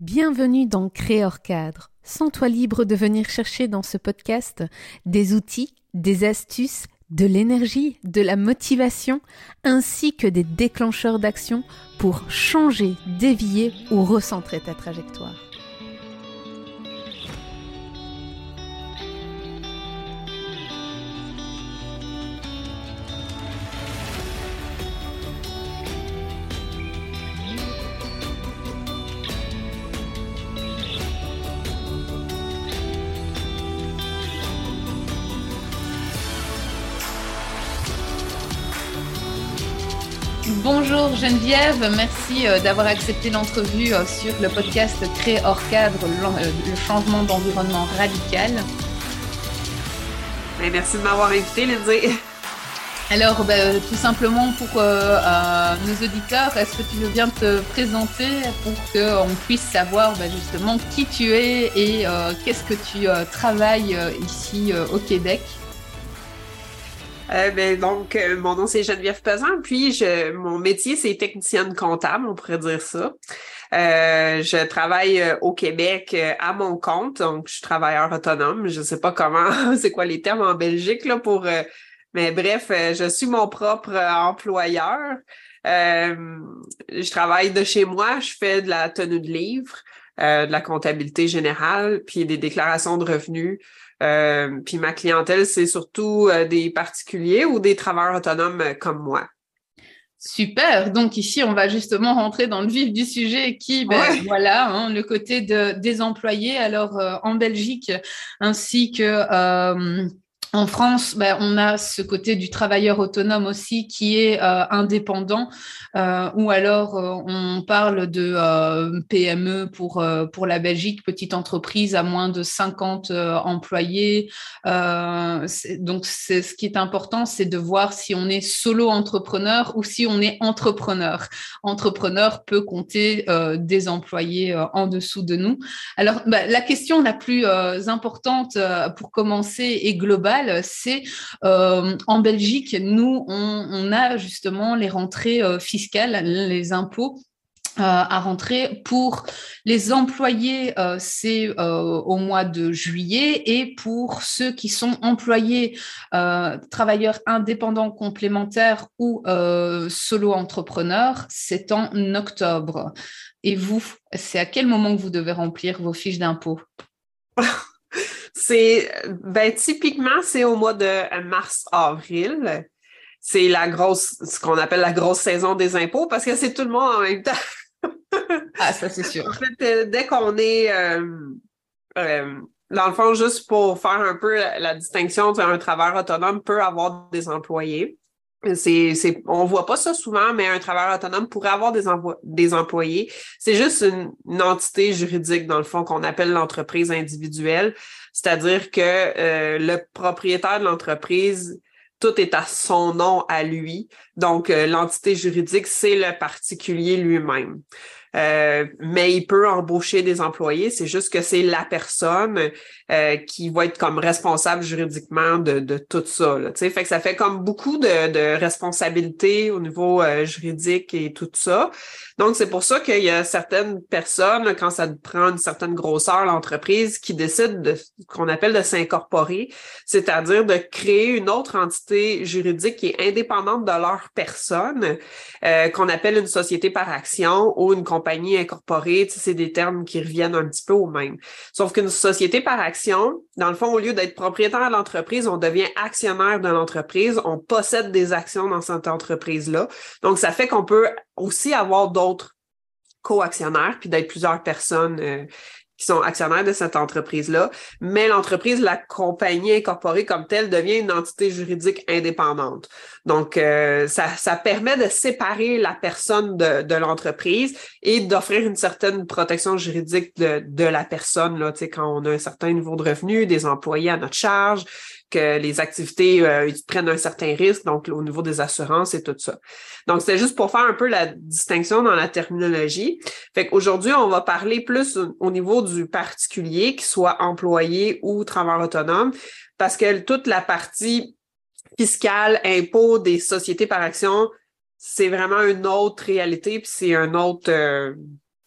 Bienvenue dans Créor Cadre. Sens-toi libre de venir chercher dans ce podcast des outils, des astuces, de l'énergie, de la motivation, ainsi que des déclencheurs d'action pour changer, dévier ou recentrer ta trajectoire. Geneviève, merci euh, d'avoir accepté l'entrevue euh, sur le podcast Créer hors cadre, euh, le changement d'environnement radical. Ben, merci de m'avoir invité, Lindsay. Alors, ben, tout simplement pour nos auditeurs, est-ce que tu veux bien te présenter pour qu'on puisse savoir ben, justement qui tu es et qu'est-ce que tu travailles ici au Québec? Euh, ben, donc, euh, mon nom, c'est Geneviève Pesant, puis je, mon métier, c'est technicienne comptable, on pourrait dire ça. Euh, je travaille au Québec à mon compte, donc je suis travailleur autonome. Je sais pas comment, c'est quoi les termes en Belgique là pour, mais bref, je suis mon propre employeur. je travaille de chez moi, je fais de la tenue de livre, de la comptabilité générale, puis des déclarations de revenus. Euh, puis ma clientèle, c'est surtout euh, des particuliers ou des travailleurs autonomes euh, comme moi. Super. Donc ici, on va justement rentrer dans le vif du sujet qui, ben, voilà, hein, le côté de, des employés. Alors en Belgique, ainsi que en France, ben, on a ce côté du travailleur autonome aussi qui est euh, indépendant, euh, ou alors euh, on parle de PME pour, pour la Belgique, petite entreprise à moins de 50 employés. donc, ce qui est important, c'est de voir si on est solo entrepreneur ou si on est entrepreneur. Entrepreneur peut compter des employés en dessous de nous. Alors, ben, la question la plus importante pour commencer est globale c'est euh, en Belgique, nous, on, a justement les rentrées euh, fiscales, les impôts euh, à rentrer pour les employés, c'est au mois de juillet et pour ceux qui sont employés, travailleurs indépendants complémentaires ou solo entrepreneurs, c'est en octobre. Et vous, c'est à quel moment que vous devez remplir vos fiches d'impôts? C'est ben typiquement c'est au mois de mars-avril. C'est la grosse, ce qu'on appelle la grosse saison des impôts parce que c'est tout le monde en même temps. ah, ça c'est sûr. En fait, euh, dès qu'on est euh, euh, dans le fond, juste pour faire un peu la, distinction, un travailleur autonome peut avoir des employés. C'est, c'est, on voit pas ça souvent, mais un travailleur autonome pourrait avoir des, des employés. C'est juste une, entité juridique, dans le fond, qu'on appelle l'entreprise individuelle. C'est-à-dire que euh, le propriétaire de l'entreprise, tout est à son nom à lui. Donc, euh, l'entité juridique, c'est le particulier lui-même. Euh, mais il peut embaucher des employés. C'est juste que c'est la personne euh, qui va être comme responsable juridiquement de, tout ça. Là, fait que ça fait comme beaucoup de, responsabilités au niveau euh, juridique et tout ça. Donc, c'est pour ça qu'il y a certaines personnes, quand ça prend une certaine grosseur, l'entreprise, qui décident de qu'on appelle de s'incorporer, c'est-à-dire de créer une autre entité juridique qui est indépendante de leur personne, qu'on appelle une société par action ou une compagnie incorporée, c'est des termes qui reviennent un petit peu au même. Sauf qu'une société par action, dans le fond, au lieu d'être propriétaire de l'entreprise, on devient actionnaire de l'entreprise, on possède des actions dans cette entreprise-là. Donc, ça fait qu'on peut aussi avoir d'autres co-actionnaires, puis d'être plusieurs personnes euh, qui sont actionnaires de cette entreprise-là, mais l'entreprise, la compagnie incorporée comme telle, devient une entité juridique indépendante. Donc, euh, ça, ça permet de séparer la personne de, de l'entreprise et d'offrir une certaine protection juridique de, de la personne, là, quand on a un certain niveau de revenu, des employés à notre charge, que les activités euh, prennent un certain risque, donc au niveau des assurances et tout ça. Donc, c'était juste pour faire un peu la distinction dans la terminologie. Fait qu'aujourd'hui, on va parler plus au niveau du particulier, qu'il soit employé ou travailleur autonome, parce que toute la partie fiscale, impôt des sociétés par action, c'est vraiment une autre réalité, puis c'est un autre... Euh,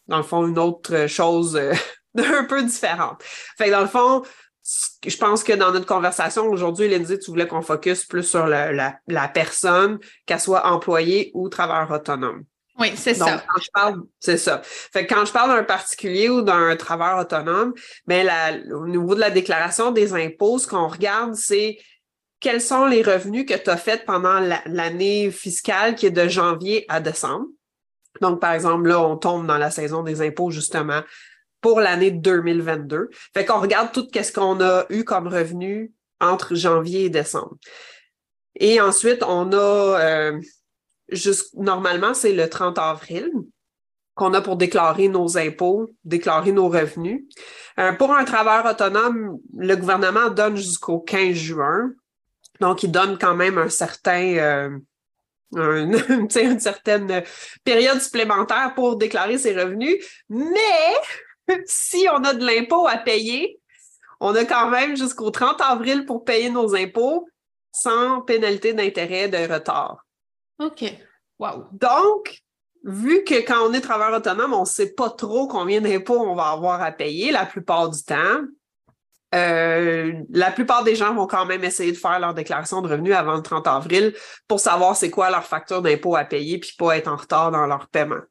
dans le fond, une autre chose un peu différente. Fait dans le fond, je pense que dans notre conversation aujourd'hui, Lindsay, tu voulais qu'on focus plus sur la, la, personne, qu'elle soit employée ou travailleur autonome. Oui, c'est ça. Quand je parle, c'est ça. Fait quand je parle d'un particulier ou d'un travailleur autonome, ben la, au niveau de la déclaration des impôts, ce qu'on regarde, c'est quels sont les revenus que tu as faits pendant l'année fiscale qui est de janvier à décembre? Donc, par exemple, là, on tombe dans la saison des impôts, justement, pour l'année 2022. Fait qu'on regarde tout ce qu'on a eu comme revenu entre janvier et décembre. Et ensuite, on a, euh, juste, normalement, c'est le 30 avril qu'on a pour déclarer nos impôts, déclarer nos revenus. Euh, pour un travailleur autonome, le gouvernement donne jusqu'au 15 juin. Donc, il donne quand même un certain, euh, une certaine période supplémentaire pour déclarer ses revenus. Mais si on a de l'impôt à payer, on a quand même jusqu'au 30 avril pour payer nos impôts sans pénalité d'intérêt de retard. OK. Wow. Donc, vu que quand on est travailleur autonome, on ne sait pas trop combien d'impôts on va avoir à payer la plupart du temps, euh, la plupart des gens vont quand même essayer de faire leur déclaration de revenus avant le 30 avril pour savoir c'est quoi leur facture d'impôt à payer puis pas être en retard dans leur paiement.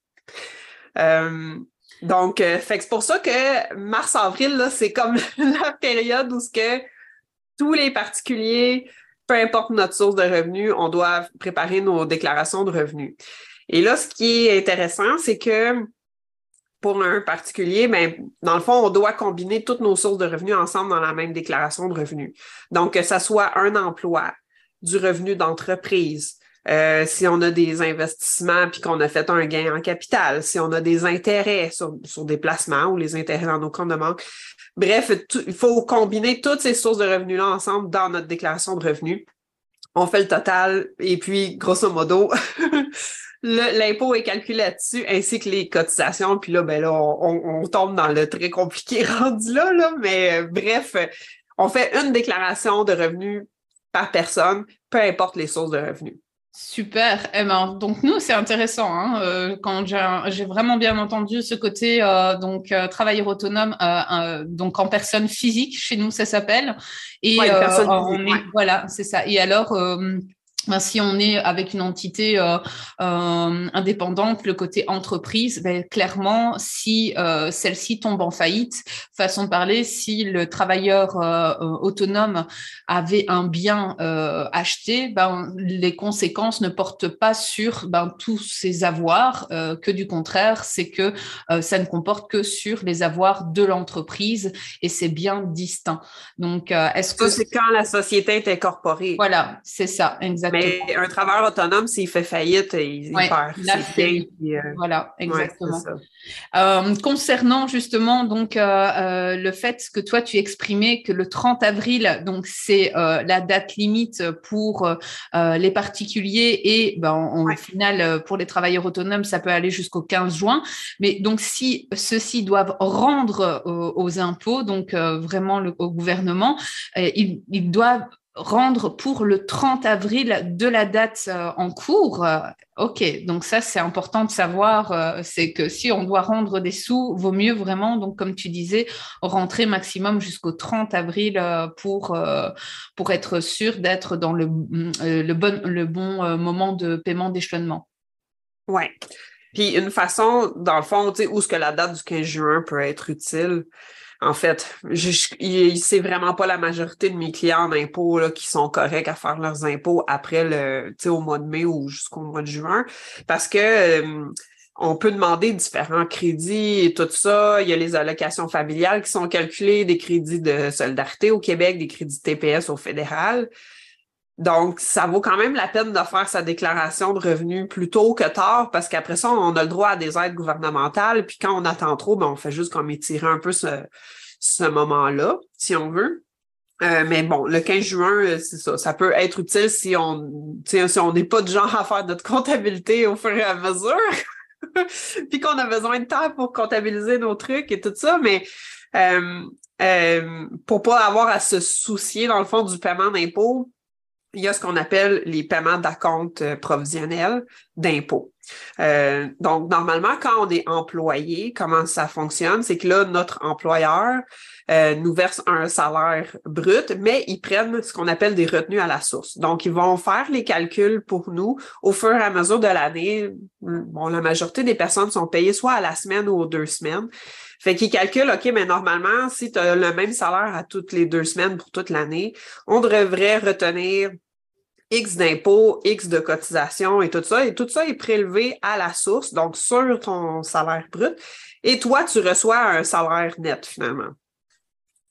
Euh, donc, euh, c'est pour ça que mars-avril, c'est comme la période où tous les particuliers, peu importe notre source de revenus, on doit préparer nos déclarations de revenus. Et là, ce qui est intéressant, c'est que pour un particulier, ben, dans le fond, on doit combiner toutes nos sources de revenus ensemble dans la même déclaration de revenus. Donc, que ce soit un emploi, du revenu d'entreprise, euh, si on a des investissements puis qu'on a fait un gain en capital, si on a des intérêts sur, des placements ou les intérêts dans nos comptes de banque. Bref, il faut combiner toutes ces sources de revenus-là ensemble dans notre déclaration de revenus. On fait le total et puis, grosso modo, l'impôt est calculé là-dessus, ainsi que les cotisations. Puis là, ben là, on, tombe dans le très compliqué rendu là, là. Mais euh, bref, on fait une déclaration de revenus par personne, peu importe les sources de revenus. Super. Eh ben, donc nous, c'est intéressant. Hein, euh, quand j'ai vraiment bien entendu ce côté euh, donc euh, travailleur autonome, donc en personne physique, chez nous ça s'appelle. Et on est, voilà, c'est ça. Et alors si on est avec une entité euh, euh, indépendante, le côté entreprise, ben, clairement, si euh, celle-ci tombe en faillite, façon de parler, si le travailleur autonome avait un bien acheté, ben, les conséquences ne portent pas sur ben, tous ses avoirs, que du contraire, c'est que ça ne comporte que sur les avoirs de l'entreprise et c'est bien distinct. Donc, est-ce que c'est quand la société est incorporée Voilà, c'est ça, exactement. Mais un travailleur autonome, s'il fait faillite, il, perd. Euh, voilà, exactement. Euh, concernant justement donc euh, le fait que toi tu exprimais que le 30 avril, donc c'est la date limite pour les particuliers et ben, au final pour les travailleurs autonomes, ça peut aller jusqu'au 15 juin. Mais donc si ceux-ci doivent rendre aux impôts, donc vraiment le, au gouvernement, ils, ils doivent rendre pour le 30 avril de la date euh, en cours. Euh, ok, donc ça c'est important de savoir, euh, c'est que si on doit rendre des sous, vaut mieux vraiment, donc comme tu disais, rentrer maximum jusqu'au 30 avril pour, pour être sûr d'être dans le, le, bon, le bon moment de paiement d'échelonnement. Oui. Puis une façon, dans le fond, où est-ce que la date du 15 juin peut être utile, en fait, c'est vraiment pas la majorité de mes clients en impôts qui sont corrects à faire leurs impôts après le, au mois de mai ou jusqu'au mois de juin, parce que euh, on peut demander différents crédits et tout ça. Il y a les allocations familiales qui sont calculées, des crédits de solidarité au Québec, des crédits TPS au fédéral. Donc, ça vaut quand même la peine de faire sa déclaration de revenus plus tôt que tard, parce qu'après ça, on a le droit à des aides gouvernementales. Puis quand on attend trop, ben, on fait juste comme étirer un peu ce, ce moment-là, si on veut. Euh, mais bon, le 15 juin, euh, c'est ça. Ça peut être utile si on si on n'est pas de genre à faire notre comptabilité au fur et à mesure. puis qu'on a besoin de temps pour comptabiliser nos trucs et tout ça, mais euh, euh, pour pas avoir à se soucier, dans le fond, du paiement d'impôts, il y a ce qu'on appelle les paiements d'acompte euh, provisionnels. d'impôts. Euh, donc, normalement, quand on est employé, comment ça fonctionne? C'est que là, notre employeur euh, nous verse un salaire brut, mais ils prennent ce qu'on appelle des retenues à la source. Donc, ils vont faire les calculs pour nous au fur et à mesure de l'année. Bon, la majorité des personnes sont payées soit à la semaine ou aux deux semaines. Fait qu'ils calculent, OK, mais normalement, si tu as le même salaire à toutes les deux semaines pour toute l'année, on devrait retenir X d'impôts, X de cotisations et tout ça. Et tout ça est prélevé à la source, donc sur ton salaire brut. Et toi, tu reçois un salaire net finalement.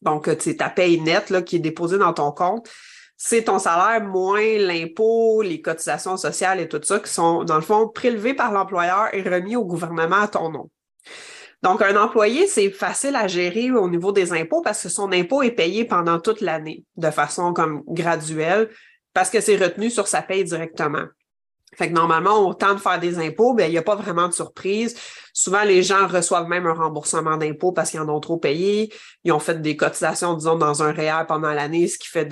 Donc, c'est ta paye nette là, qui est déposée dans ton compte. C'est ton salaire moins l'impôt, les cotisations sociales et tout ça qui sont, dans le fond, prélevés par l'employeur et remis au gouvernement à ton nom. Donc, un employé, c'est facile à gérer au niveau des impôts parce que son impôt est payé pendant toute l'année de façon comme graduelle parce que c'est retenu sur sa paye directement. Fait que normalement, au temps de faire des impôts, ben, il n'y a pas vraiment de surprise. Souvent, les gens reçoivent même un remboursement d'impôts parce qu'ils en ont trop payé. Ils ont fait des cotisations, disons, dans un réel pendant l'année, ce qui fait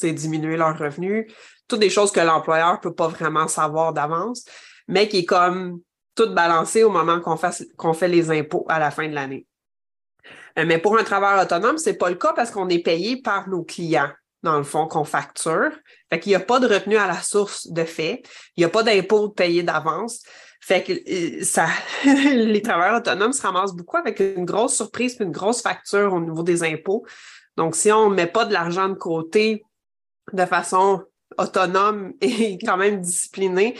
diminuer leurs revenus. Toutes des choses que l'employeur ne peut pas vraiment savoir d'avance, mais qui est comme tout balancé au moment qu'on fait les impôts à la fin de l'année. Euh, mais pour un travailleur autonome, c'est pas le cas parce qu'on est payé par nos clients dans le fond, qu'on facture. Fait qu'il n'y a pas de retenue à la source de fait. Il n'y a pas d'impôt payé d'avance. Fait que euh, ça, les travailleurs autonomes se ramassent beaucoup avec une grosse surprise puis une grosse facture au niveau des impôts. Donc, si on ne met pas de l'argent de côté de façon autonome et quand même disciplinée,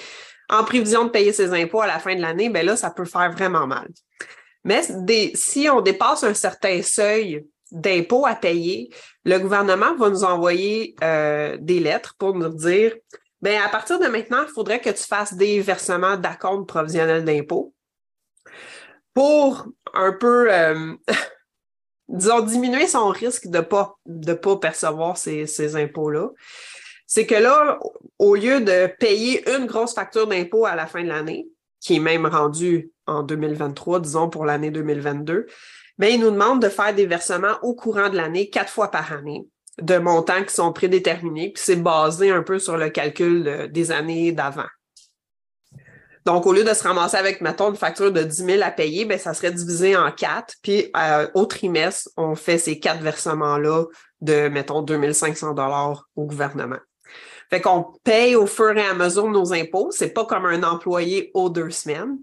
en prévision de payer ses impôts à la fin de l'année, ben là, ça peut faire vraiment mal. Mais si on dépasse un certain seuil d'impôts à payer, le gouvernement va nous envoyer euh, des lettres pour nous dire ben à partir de maintenant, il faudrait que tu fasses des versements d'acompte provisionnel d'impôts pour un peu, euh, disons, diminuer son risque de ne pas, de pas percevoir ces, ces impôts-là. C'est que là, au lieu de payer une grosse facture d'impôt à la fin de l'année, qui est même rendue en 2023, disons pour l'année 2022, mais ben, il nous demande de faire des versements au courant de l'année, quatre fois par année, de montants qui sont prédéterminés, puis c'est basé un peu sur le calcul des années d'avant. Donc, au lieu de se ramasser avec, mettons, une facture de 10 000 à payer, ben, ça serait divisé en quatre. Puis, euh, au trimestre, on fait ces quatre versements-là de, mettons, 2500 dollars au gouvernement. Fait qu'on paye au fur et à mesure nos impôts. C'est pas comme un employé aux deux semaines,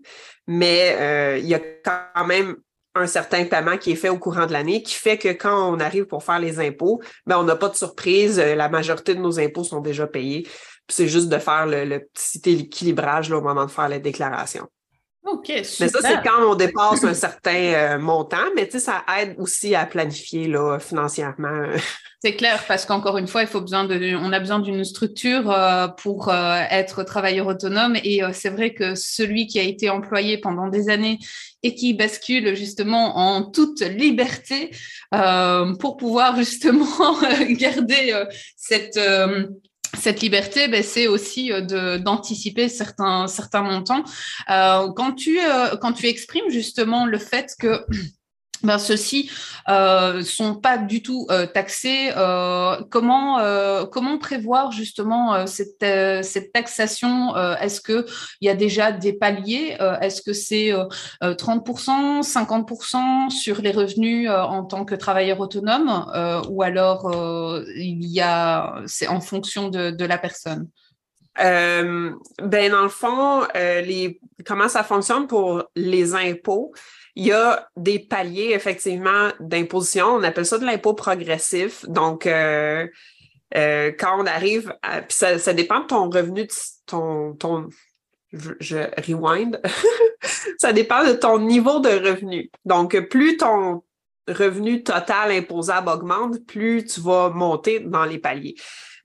mais euh, il y a quand même un certain paiement qui est fait au courant de l'année, qui fait que quand on arrive pour faire les impôts, ben, on n'a pas de surprise. Euh, la majorité de nos impôts sont déjà payés. C'est juste de faire le, petit équilibrage au moment de faire la déclaration. OK, super. Mais ça, c'est quand on dépasse un certain euh, montant, mais ça aide aussi à planifier là, financièrement. C'est clair, parce qu'encore une fois, il faut besoin de, on a besoin d'une structure euh, pour euh, être travailleur autonome. Et c'est vrai que celui qui a été employé pendant des années et qui bascule justement en toute liberté pour pouvoir justement garder cette cette liberté, ben, c'est aussi euh, d'anticiper certains, certains montants. Euh, quand, tu, euh, quand tu exprimes justement le fait que ben, ceux-ci euh, sont pas du tout euh, taxés. Euh, comment euh, comment prévoir justement euh, cette cette taxation Est-ce que il y a déjà des paliers Est-ce que c'est 30%, 50% sur les revenus en tant que travailleur autonome ou alors il y a c'est en fonction de, de la personne? Ben dans le fond, les comment ça fonctionne pour les impôts? Il y a des paliers, effectivement, d'imposition. On appelle ça de l'impôt progressif. Donc, euh, euh, quand on arrive à. Puis ça, dépend de ton revenu, ton. ton je, rewind. ça dépend de ton niveau de revenu. Donc, plus ton revenu total imposable augmente, plus tu vas monter dans les paliers.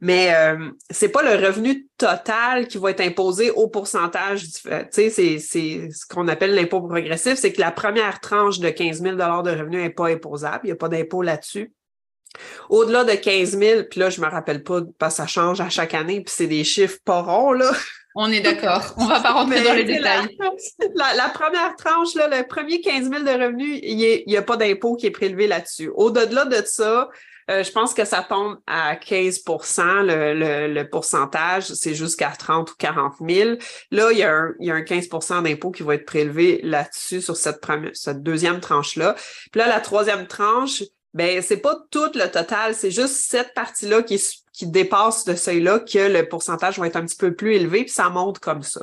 Mais euh, c'est pas le revenu total qui va être imposé au pourcentage. Euh, tu sais, c'est, c'est ce qu'on appelle l'impôt progressif, c'est que la première tranche de 15 000 de revenus n'est pas imposable. Il n'y a pas d'impôt là-dessus. Au-delà de 15 000, puis là, je me rappelle pas, parce que ça change à chaque année, puis c'est des chiffres pas ronds, là. On est d'accord. On ne va pas rentrer dans les détails. La, première tranche, le premier 15 000 de revenus, il n'y a pas d'impôt qui est prélevé là-dessus. Au-delà de ça, euh, je pense que ça tombe à 15% le, le, pourcentage, c'est jusqu'à 30 ou 40 000. Là, il y a un, il y a un 15% d'impôt qui va être prélevé là-dessus sur cette, première, cette deuxième tranche-là. Puis là, la troisième tranche, ben c'est pas tout le total, c'est juste cette partie-là qui, qui dépasse ce seuil-là que le pourcentage va être un petit peu plus élevé, puis ça monte comme ça.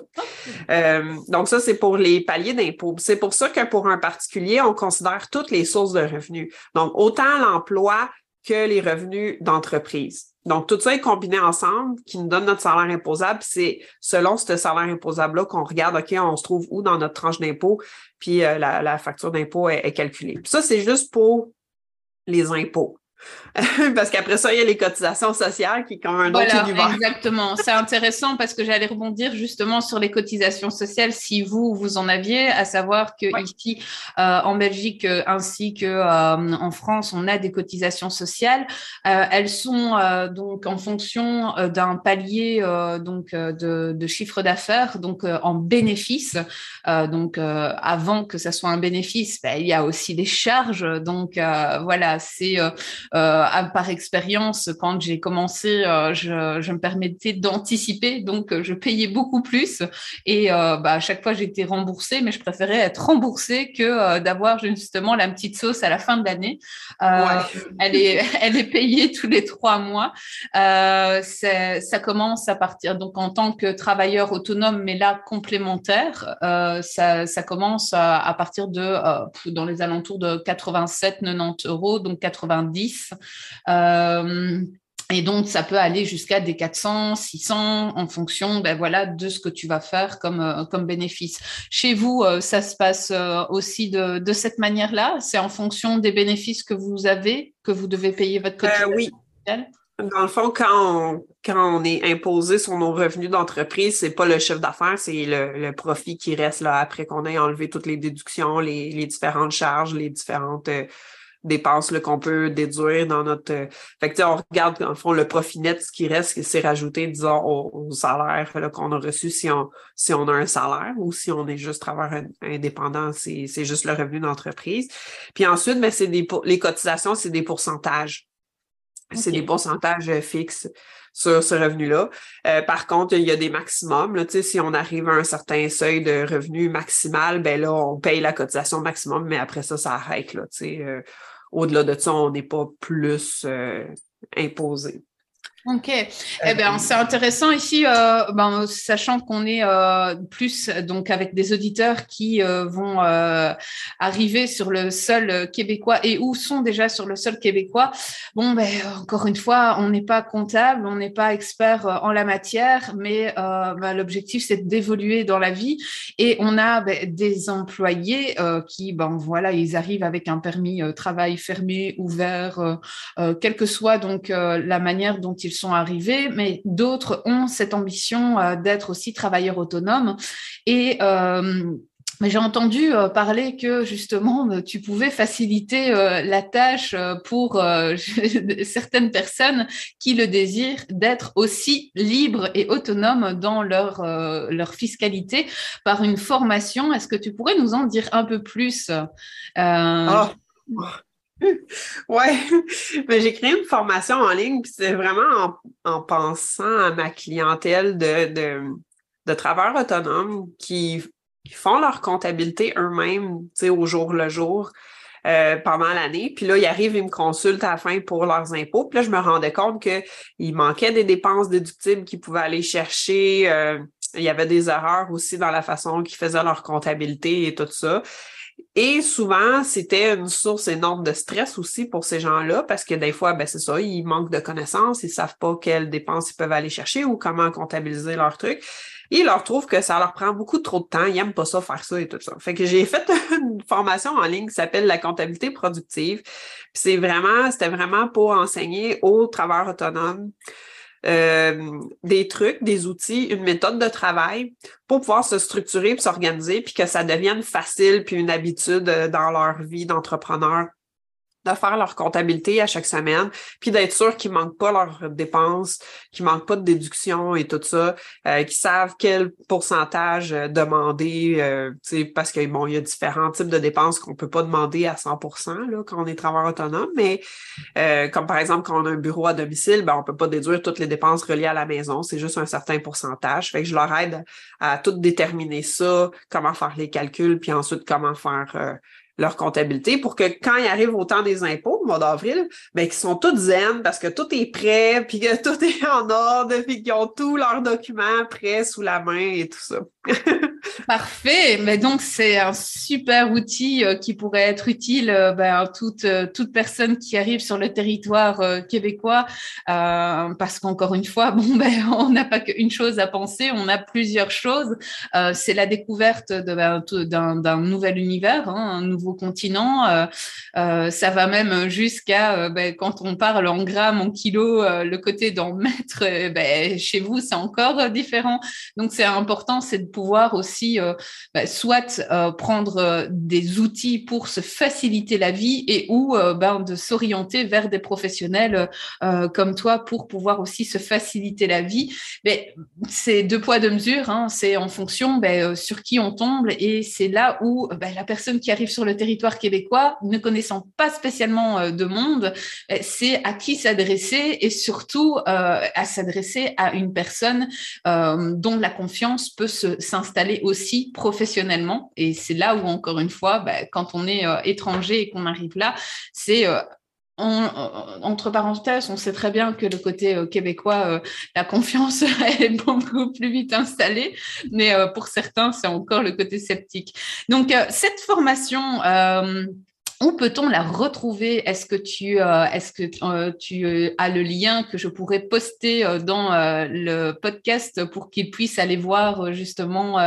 Euh, donc ça, c'est pour les paliers d'impôt. C'est pour ça que pour un particulier, on considère toutes les sources de revenus. Donc, autant l'emploi que les revenus d'entreprise. Donc, tout ça est combiné ensemble qui nous donne notre salaire imposable. C'est selon ce salaire imposable-là qu'on regarde, OK, on se trouve où dans notre tranche d'impôt, puis euh, la, facture d'impôt est, est, calculée. Puis ça, c'est juste pour les impôts. parce qu'après ça, il y a les cotisations sociales qui comme un voilà, autre Exactement. C'est intéressant parce que j'allais rebondir justement sur les cotisations sociales si vous, vous en aviez, à savoir que ici, euh, en Belgique euh, ainsi que euh, en France, on a des cotisations sociales. elles sont donc en fonction d'un palier donc de, de chiffre d'affaires, donc en bénéfice. donc avant que ça soit un bénéfice, ben, il y a aussi des charges. Donc voilà, c'est euh, par expérience, quand j'ai commencé, euh, je, je, me permettais d'anticiper, donc euh, je payais beaucoup plus. Et bah, à chaque fois, j'étais remboursée, mais je préférais être remboursée que d'avoir justement la petite sauce à la fin de l'année. Elle, est, elle est payée tous les trois mois. ça commence à partir, donc en tant que travailleur autonome, mais là complémentaire, ça, ça, commence à, à partir de, dans les alentours de 87, 90 euros, donc 90 euh, et donc, ça peut aller jusqu'à des 400, 600 en fonction ben voilà, de ce que tu vas faire comme, euh, comme bénéfice. Chez vous, euh, ça se passe aussi de, de cette manière-là? C'est en fonction des bénéfices que vous avez que vous devez payer votre cotisation Oui. Dans le fond, quand on, quand on est imposé sur nos revenus d'entreprise, c'est pas le chiffre d'affaires, c'est le, le, profit qui reste là après qu'on ait enlevé toutes les déductions, les, les différentes charges, les différentes dépenses qu'on peut déduire dans notre. Euh, fait que, on regarde, en fond, le profit net, ce qui reste, c'est rajouté, disons, au, salaire qu'on a reçu si on, si on a un salaire ou si on est juste travailleur indépendant, c'est juste le revenu d'entreprise. Puis ensuite, ben, c'est des, les cotisations, c'est des pourcentages. C'est des pourcentages euh, fixes sur ce revenu-là. Euh, par contre, il y a des maximums. Là, si on arrive à un certain seuil de revenu maximal, ben là, on paye la cotisation maximum, mais après ça, ça arrête. Là, euh, au-delà de ça, on n'est pas plus euh, imposé. Ok, eh bien, c'est intéressant ici, euh, ben, sachant qu'on est euh, plus donc avec des auditeurs qui euh, vont arriver sur le sol québécois et ou sont déjà sur le sol québécois. Bon, ben, encore une fois, on n'est pas comptable, on n'est pas expert en la matière, mais ben, l'objectif c'est d'évoluer dans la vie et on a ben, des employés qui, ben voilà, ils arrivent avec un permis travail fermé, ouvert, quelle que soit donc la manière dont ils sont arrivés, mais d'autres ont cette ambition euh, d'être aussi travailleurs autonomes. Et euh, j'ai entendu euh, parler que justement, tu pouvais faciliter la tâche pour certaines personnes qui le désirent d'être aussi libres et autonomes dans leur, leur fiscalité par une formation. Est-ce que tu pourrais nous en dire un peu plus ah. Ouais, mais j'ai créé une formation en ligne, puis c'est vraiment en, pensant à ma clientèle de, de, de travailleurs autonomes qui, font leur comptabilité eux-mêmes, tu sais, au jour le jour. Euh, pendant l'année. Puis là, ils arrivent, ils me consultent à la fin pour leurs impôts. Puis là, je me rendais compte qu'il manquait des dépenses déductibles qu'ils pouvaient aller chercher. Euh, il y avait des erreurs aussi dans la façon qu'ils faisaient leur comptabilité et tout ça. Et souvent, c'était une source énorme de stress aussi pour ces gens-là, parce que des fois, ben, c'est ça, ils manquent de connaissances, ils savent pas quelles dépenses ils peuvent aller chercher ou comment comptabiliser leurs trucs. Et ils leur trouvent que ça leur prend beaucoup trop de temps, ils n'aiment pas ça, faire ça et tout ça. Fait que j'ai fait une formation en ligne qui s'appelle la comptabilité productive. C'est vraiment, c'était vraiment pour enseigner aux travailleurs autonomes euh, des trucs, des outils, une méthode de travail pour pouvoir se structurer, puis s'organiser, puis que ça devienne facile, puis une habitude euh, dans leur vie d'entrepreneur de faire leur comptabilité à chaque semaine, puis d'être sûr qu'ils manquent pas leurs dépenses, qu'ils manquent pas de déductions et tout ça, euh, qu'ils savent quel pourcentage euh, demander, euh, parce que bon, il y a différents types de dépenses qu'on peut pas demander à 100% là, quand on est travailleur autonome, mais euh, comme par exemple quand on a un bureau à domicile, ben on peut pas déduire toutes les dépenses reliées à la maison, c'est juste un certain pourcentage. Fait que je leur aide à, tout déterminer ça, comment faire les calculs, puis ensuite comment faire euh, leur comptabilité pour que quand ils arrivent au temps des impôts, au mois d'avril, ben, qu'ils sont tous zen parce que tout est prêt, puis que tout est en ordre, puis qu'ils ont tous leurs documents prêts sous la main et tout ça. Parfait. Mais donc, c'est un super outil euh, qui pourrait être utile euh, ben, à toute, euh, toute personne qui arrive sur le territoire québécois. parce qu'encore une fois, bon, ben, on n'a pas qu'une chose à penser, on a plusieurs choses. c'est la découverte ben, d'un nouvel univers, hein, un nouveau continent. ça va même jusqu'à, ben, quand on parle en grammes, en kilos, le côté d'en mètres, ben, chez vous, c'est encore différent. Donc, c'est important, c'est de pouvoir aussi euh, bah, soit euh, prendre euh, des outils pour se faciliter la vie et ou ben, de s'orienter vers des professionnels comme toi pour pouvoir aussi se faciliter la vie. Mais c'est deux poids deux mesures, hein, c'est en fonction ben, sur qui on tombe et c'est là où ben, la personne qui arrive sur le territoire québécois, ne connaissant pas spécialement de monde, c'est à qui s'adresser et surtout à s'adresser à une personne dont la confiance peut s'installer aussi professionnellement. Et c'est là où, encore une fois, bah, quand on est euh, étranger et qu'on arrive là, c'est euh, entre parenthèses, on sait très bien que le côté euh, québécois, la confiance est beaucoup plus vite installée, mais pour certains, c'est encore le côté sceptique. Donc, cette formation, où peut-on la retrouver? Est-ce que tu, euh, est-ce que euh, tu euh, as le lien que je pourrais poster dans le podcast pour qu'ils puissent aller voir justement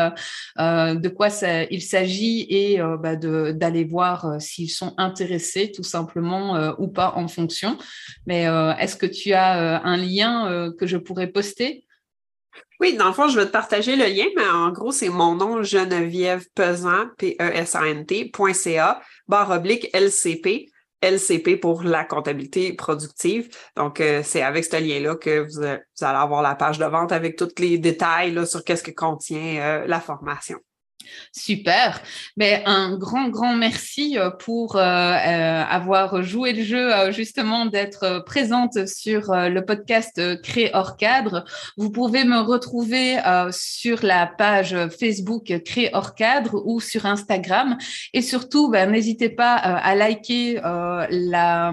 de quoi il s'agit et bah, d'aller voir s'ils sont intéressés tout simplement ou pas en fonction. Mais est-ce que tu as un lien que je pourrais poster? Oui, dans le fond, je vais te partager le lien, mais en gros, c'est mon nom, Geneviève Pesant, P-E-S-A-N-T.ca, barre oblique LCP. LCP pour la comptabilité productive. Donc, euh, c'est avec ce lien-là que vous, allez avoir la page de vente avec tous les détails sur qu'est-ce que contient euh, la formation. Super. Mais un grand, grand merci euh, pour euh, euh, avoir joué le jeu justement d'être présente sur le podcast Créer hors cadre. Vous pouvez me retrouver sur la page Facebook Créer hors cadre ou sur Instagram. Et surtout, ben, n'hésitez pas à liker la,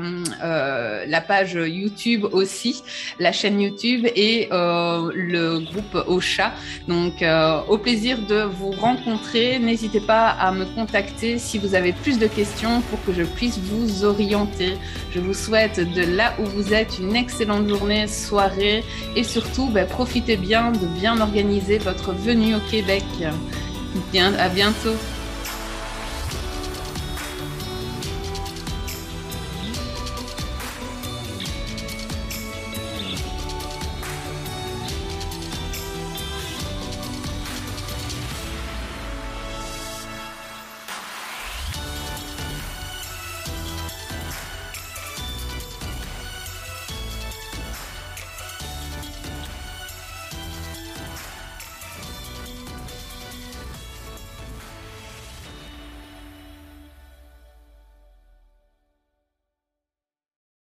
la page YouTube aussi, la chaîne YouTube et le groupe Ocha. Donc, au plaisir de vous rencontrer N'hésitez pas à me contacter si vous avez plus de questions pour que je puisse vous orienter. Je vous souhaite de là où vous êtes une excellente journée, soirée et surtout ben, profitez bien de bien organiser votre venue au Québec. Bien, à bientôt.